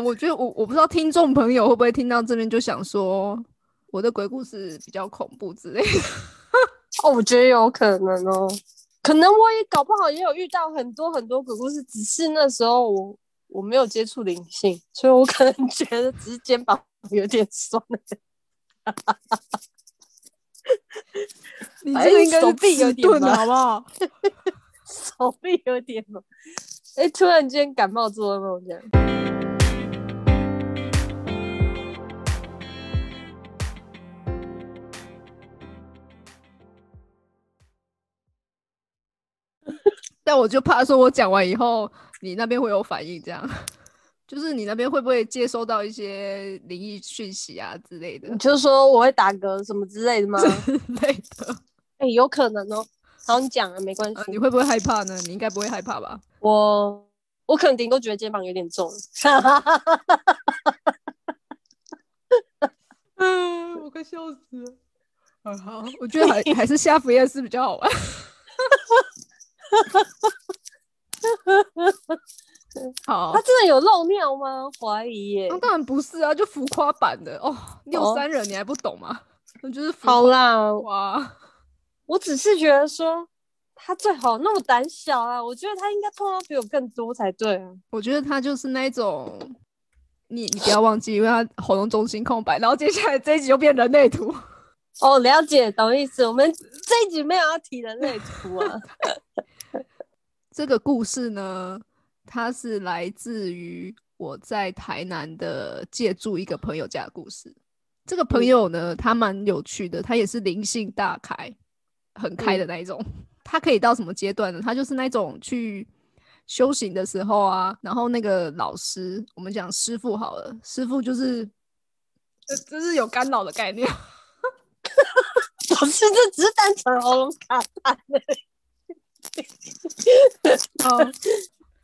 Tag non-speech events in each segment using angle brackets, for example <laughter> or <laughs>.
我觉得我我不知道听众朋友会不会听到这边就想说我的鬼故事比较恐怖之类的。哦，我觉得有可能哦，可能我也搞不好也有遇到很多很多鬼故事，只是那时候我我没有接触灵性，所以我可能觉得只是肩膀有点酸。<laughs> 你这个应该是臂有点钝，好不好？<laughs> 手臂有点麻。哎，突然间感冒做噩梦这样。但我就怕说，我讲完以后，你那边会有反应，这样，<laughs> 就是你那边会不会接收到一些灵异讯息啊之类的？你就说我会打嗝什么之类的吗？之类的。哎、有可能哦。好，你讲啊，没关系。呃你会不会害怕呢？你应该不会害怕吧？我我可能顶多觉得肩膀有点重。<laughs> 嗯，我快笑死了。嗯，好，我觉得还还是下服夜市比较好玩。<laughs> <laughs> 好他，真的有漏尿吗？怀疑耶。那当然不是啊，就浮夸版的哦。六哦三人你还不懂吗？那 <laughs> 就是浮好啦，哇。我只是觉得说他最好那么胆小啊，我觉得他应该碰到比我更多才对啊。我觉得他就是那一种，你你不要忘记，因为他喉咙中心空白，然后接下来这一集就变人类图。哦，了解，懂意思。我们这一集没有要提人类图啊。<laughs> 这个故事呢，它是来自于我在台南的借住一个朋友家的故事。这个朋友呢，他蛮有趣的，他也是灵性大开，很开的那一种。他可以到什么阶段呢？他就是那种去修行的时候啊，然后那个老师，我们讲师傅好了，师傅就是，呃，就是有干扰的概念。<laughs> 老师，这只是单纯喉咙卡痰而已。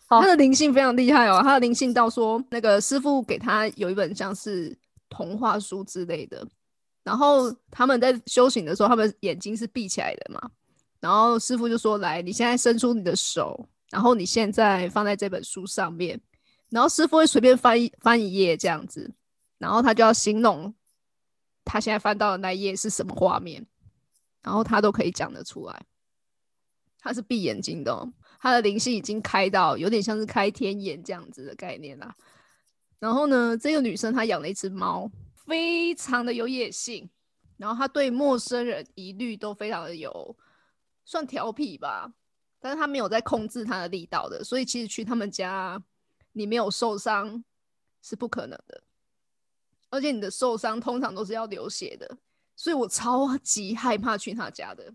好他的灵性非常厉害哦，他的灵性到说，那个师傅给他有一本像是童话书之类的，然后他们在修行的时候，他们眼睛是闭起来的嘛，然后师傅就说：“来，你现在伸出你的手，然后你现在放在这本书上面，然后师傅会随便翻一翻一页这样子，然后他就要形容他现在翻到的那一页是什么画面，然后他都可以讲得出来。”他是闭眼睛的、哦，他的灵性已经开到有点像是开天眼这样子的概念啦。然后呢，这个女生她养了一只猫，非常的有野性，然后她对陌生人一律都非常的有算调皮吧，但是她没有在控制她的力道的，所以其实去他们家你没有受伤是不可能的，而且你的受伤通常都是要流血的，所以我超级害怕去他家的。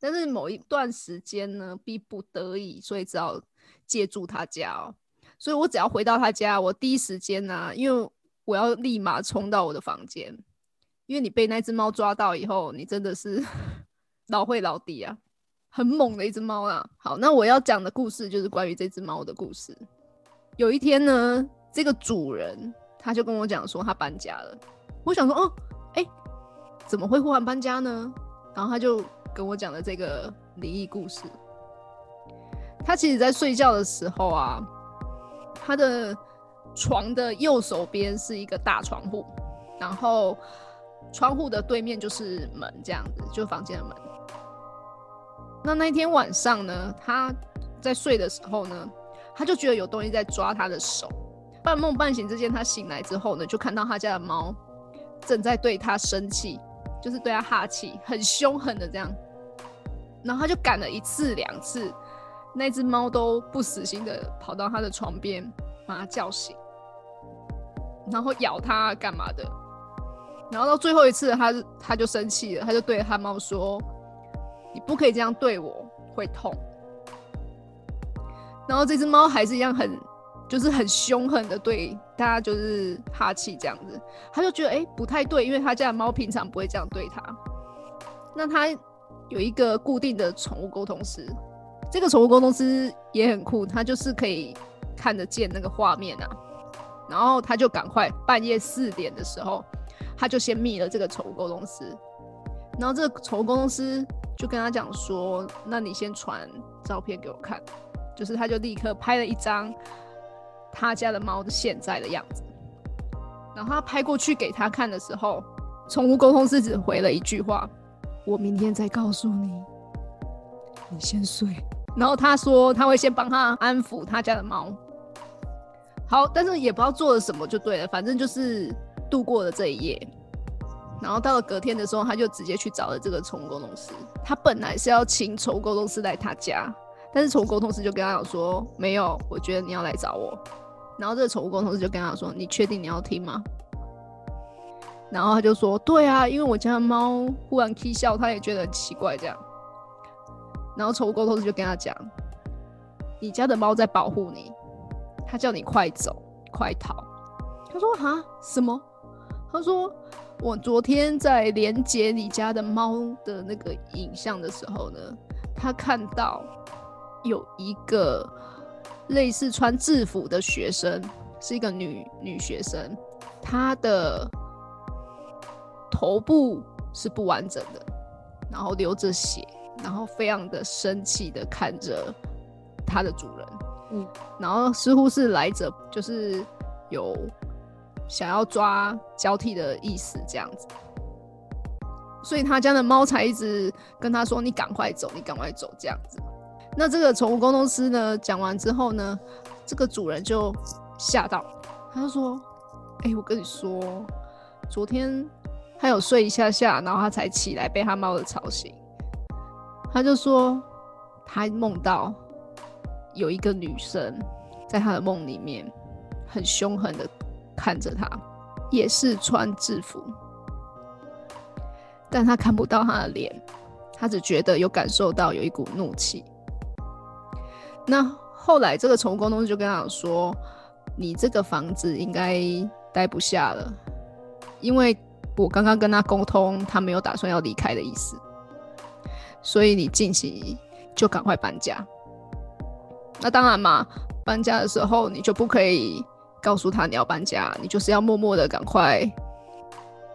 但是某一段时间呢，逼不得已，所以只好借住他家哦。所以我只要回到他家，我第一时间呢、因为我要立马冲到我的房间，因为你被那只猫抓到以后，你真的是 <laughs> 老会老底啊，很猛的一只猫啊。好，那我要讲的故事就是关于这只猫的故事。有一天呢，这个主人他就跟我讲说他搬家了，我想说哦，哎、怎么会忽然搬家呢？然后他就跟我讲的这个灵异故事。他其实在睡觉的时候啊，他的床的右手边是一个大窗户，然后窗户的对面就是门，这样子，就房间的门。那那天晚上呢，他在睡的时候呢，他就觉得有东西在抓他的手。半梦半醒之间，他醒来之后呢，就看到他家的猫正在对他生气，就是对他哈气，很凶狠的这样。然后他就赶了一次两次，那只猫都不死心的跑到他的床边，把他叫醒，然后咬他干嘛的。然后到最后一次他，他就生气了，他就对他猫说：“你不可以这样对我，会痛。”然后这只猫还是一样很，就是很凶狠的对大家就是哈气这样子，他就觉得哎、诶不太对，因为他家的猫平常不会这样对他。那他有一个固定的宠物沟通师，这个宠物沟通师也很酷，他就是可以看得见那个画面啊。然后他就赶快半夜四点的时候，他就先密了这个宠物沟通师，然后这个宠物沟通师就跟他讲说：“那你先传照片给我看。”就是他就立刻拍了一张他家的猫的现在的样子。然后他拍过去给他看的时候，宠物沟通师只回了一句话：“我明天再告诉你，你先睡。”然后他说他会先帮他安抚他家的猫。好，但是也不知道做了什么就对了，反正就是度过了这一夜。然后到了隔天的时候，他就直接去找了这个宠物沟通师。他本来是要请宠物沟通师来他家，但是宠物沟通师就跟他讲说：“没有，我觉得你要来找我。”然后这个宠物沟通师就跟他说：“你确定你要听吗？”然后他就说：“对啊，因为我家的猫忽然啼笑，他也觉得很奇怪这样。”然后宠物沟通师就跟他讲：“你家的猫在保护你，他叫你快走快逃。”他说：“哈什么？”他说。我昨天在连接你家的猫的那个影像的时候呢，他看到有一个类似穿制服的学生，是一个女女学生，她的头部是不完整的，然后流着血，然后非常的生气的看着她的主人，嗯，然后似乎是来者就是有。想要抓交替的意思，这样子，所以他家的猫才一直跟他说：“你赶快走，你赶快走。”这样子。那这个宠物沟通师呢，讲完之后呢，这个主人就吓到，他就说：“哎，我跟你说，昨天他有睡一下下，然后他才起来，被他猫的吵醒。他就说，他梦到有一个女生在他的梦里面，很凶狠的。”看着他，也是穿制服，但他看不到他的脸，他只觉得有感受到有一股怒气。那后来这个宠物沟通就跟他说：“你这个房子应该待不下了，因为我刚刚跟他沟通，他没有打算要离开的意思，所以你近期就赶快搬家。那当然嘛，搬家的时候你就不可以。”告诉他你要搬家，你就是要默默的赶快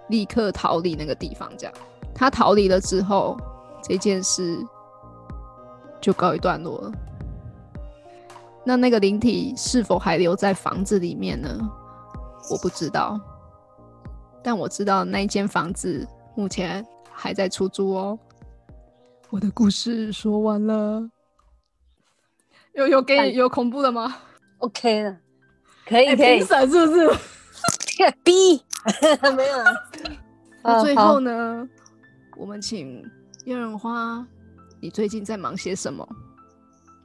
立刻逃离那个地方。这样，他逃离了之后，这件事就告一段落了。那那个灵体是否还留在房子里面呢？我不知道，但我知道那间房子目前还在出租哦。我的故事说完了，有有给有恐怖的吗？OK 了。可以可以，评审是不是？<laughs> B <laughs> 没有。<laughs> 那最后呢？我们请叶润花，你最近在忙些什么？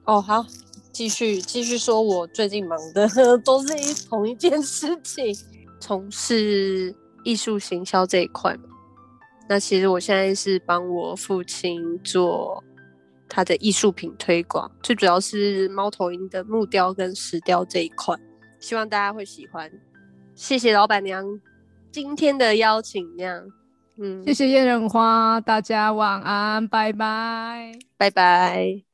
哦，好，继续继续说，我最近忙的 <laughs> 都是一同一件事情，从事艺术行销这一块嘛。那其实我现在是帮我父亲做他的艺术品推广，最主要是猫头鹰的木雕跟石雕这一块。希望大家会喜欢，谢谢老板娘今天的邀请，这样，嗯，谢谢艳人花，大家晚安，拜拜，拜拜。